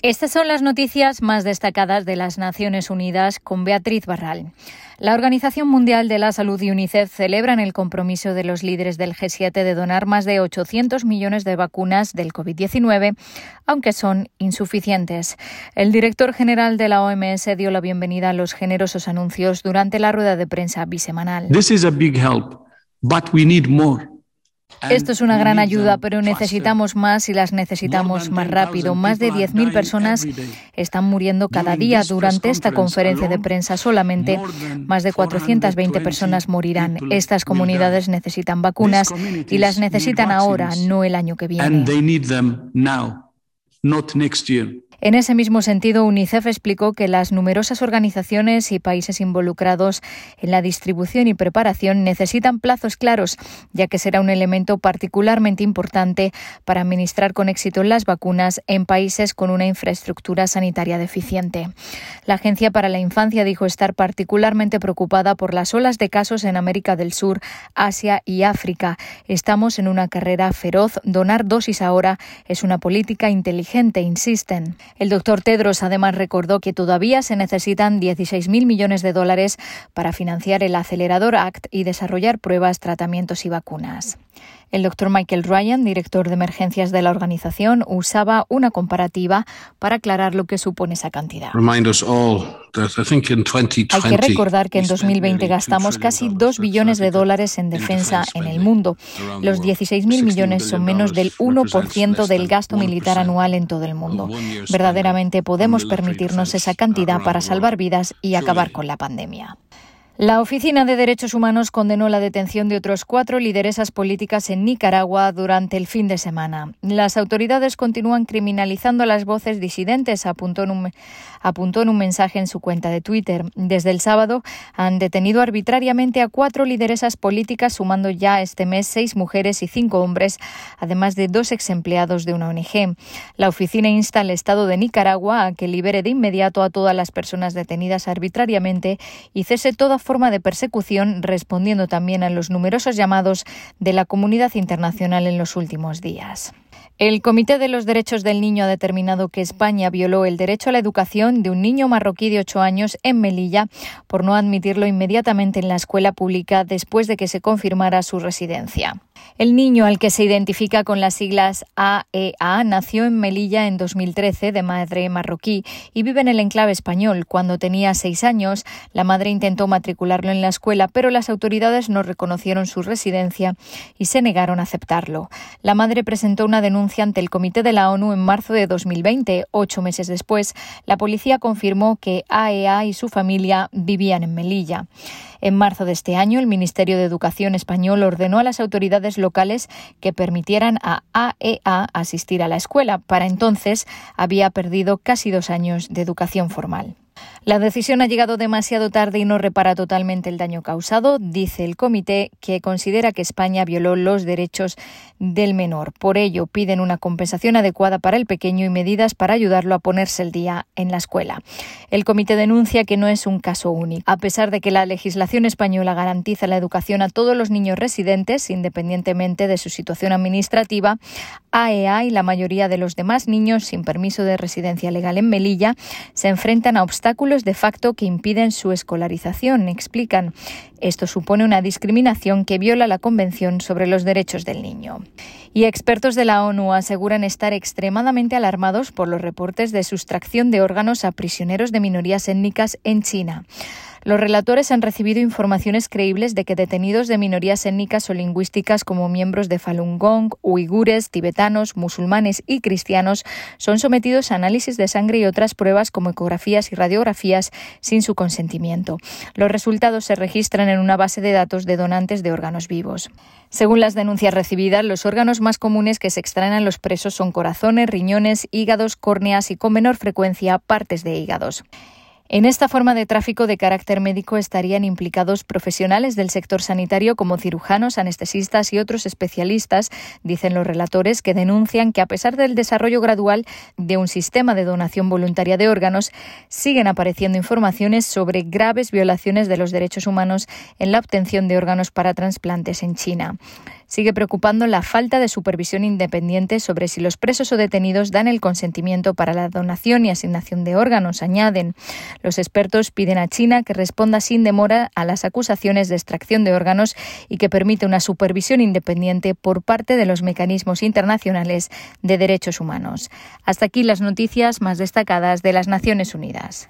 Estas son las noticias más destacadas de las Naciones Unidas con Beatriz Barral. La Organización Mundial de la Salud y UNICEF celebran el compromiso de los líderes del G7 de donar más de 800 millones de vacunas del COVID-19, aunque son insuficientes. El director general de la OMS dio la bienvenida a los generosos anuncios durante la rueda de prensa bisemanal. This. Esto es una gran ayuda, pero necesitamos más y las necesitamos más rápido. Más de 10.000 personas están muriendo cada día. Durante esta conferencia de prensa solamente más de 420 personas morirán. Estas comunidades necesitan vacunas y las necesitan ahora, no el año que viene. En ese mismo sentido, UNICEF explicó que las numerosas organizaciones y países involucrados en la distribución y preparación necesitan plazos claros, ya que será un elemento particularmente importante para administrar con éxito las vacunas en países con una infraestructura sanitaria deficiente. La Agencia para la Infancia dijo estar particularmente preocupada por las olas de casos en América del Sur, Asia y África. Estamos en una carrera feroz. Donar dosis ahora es una política inteligente, insisten. El doctor Tedros además recordó que todavía se necesitan 16.000 millones de dólares para financiar el Acelerador Act y desarrollar pruebas, tratamientos y vacunas. El doctor Michael Ryan, director de emergencias de la organización, usaba una comparativa para aclarar lo que supone esa cantidad. Hay que recordar que en 2020 gastamos casi 2 billones de dólares en defensa en el mundo. Los 16.000 millones son menos del 1% del gasto militar anual en todo el mundo. Verdaderamente podemos permitirnos esa cantidad para salvar vidas y acabar con la pandemia. La Oficina de Derechos Humanos condenó la detención de otros cuatro lideresas políticas en Nicaragua durante el fin de semana. Las autoridades continúan criminalizando a las voces disidentes, apuntó en, un, mensaje en su cuenta de Twitter. Desde el sábado han detenido arbitrariamente a cuatro lideresas políticas, sumando ya este mes seis mujeres y cinco hombres, además de dos ex empleados de una ONG. La oficina insta al Estado de Nicaragua a que libere de inmediato a todas las personas detenidas arbitrariamente y cese toda forma de persecución, respondiendo también a los numerosos llamados de la comunidad internacional en los últimos días. El Comité de los Derechos del Niño ha determinado que España violó el derecho a la educación de un niño marroquí de ocho años en Melilla por no admitirlo inmediatamente en la escuela pública después de que se confirmara su residencia. El niño, al que se identifica con las siglas AEA, e nació en Melilla en 2013 de madre marroquí y vive en el enclave español. Cuando tenía seis años, la madre intentó matricularlo en la escuela, pero las autoridades no reconocieron su residencia y se negaron a aceptarlo. La madre presentó una denuncia ante el Comité de la ONU en marzo de 2020. Ocho meses después, la policía confirmó que AEA e y su familia vivían en Melilla. En marzo de este año, el Ministerio de Educación español ordenó a las autoridades locales que permitieran a AEA e asistir a la escuela. Para entonces, había perdido casi dos años de educación formal. La decisión ha llegado demasiado tarde y no repara totalmente el daño causado, dice el comité, que considera que España violó los derechos del menor. Por ello, piden una compensación adecuada para el pequeño y medidas para ayudarlo a ponerse el día en la escuela. El comité denuncia que no es un caso único. A pesar de que la legislación española garantiza la educación a todos los niños residentes, independientemente de su situación administrativa, AEA e y la mayoría de los demás niños sin permiso de residencia legal en Melilla se enfrentan a obstáculos de facto que impiden su escolarización, explican. Esto supone una discriminación que viola la Convención sobre los Derechos del Niño. Y expertos de la ONU aseguran estar extremadamente alarmados por los reportes de sustracción de órganos a prisioneros de minorías étnicas en China. Los relatores han recibido informaciones creíbles de que detenidos de minorías étnicas o lingüísticas como miembros de Falun Gong, uigures, tibetanos, musulmanes y cristianos son sometidos a análisis de sangre y otras pruebas como ecografías y radiografías sin su consentimiento. Los resultados se registran en una base de datos de donantes de órganos vivos. Según las denuncias recibidas, los órganos más comunes que se extraen a los presos son corazones, riñones, hígados, córneas y con menor frecuencia partes de hígados. En esta forma de tráfico de carácter médico estarían implicados profesionales del sector sanitario como cirujanos, anestesistas y otros especialistas, dicen los relatores, que denuncian que a pesar del desarrollo gradual de un sistema de donación voluntaria de órganos, siguen apareciendo informaciones sobre graves violaciones de los derechos humanos en la obtención de órganos para trasplantes en China. Sigue preocupando la falta de supervisión independiente sobre si los presos o detenidos dan el consentimiento para la donación y asignación de órganos, añaden. Los expertos piden a China que responda sin demora a las acusaciones de extracción de órganos y que permita una supervisión independiente por parte de los mecanismos internacionales de derechos humanos. Hasta aquí las noticias más destacadas de las Naciones Unidas.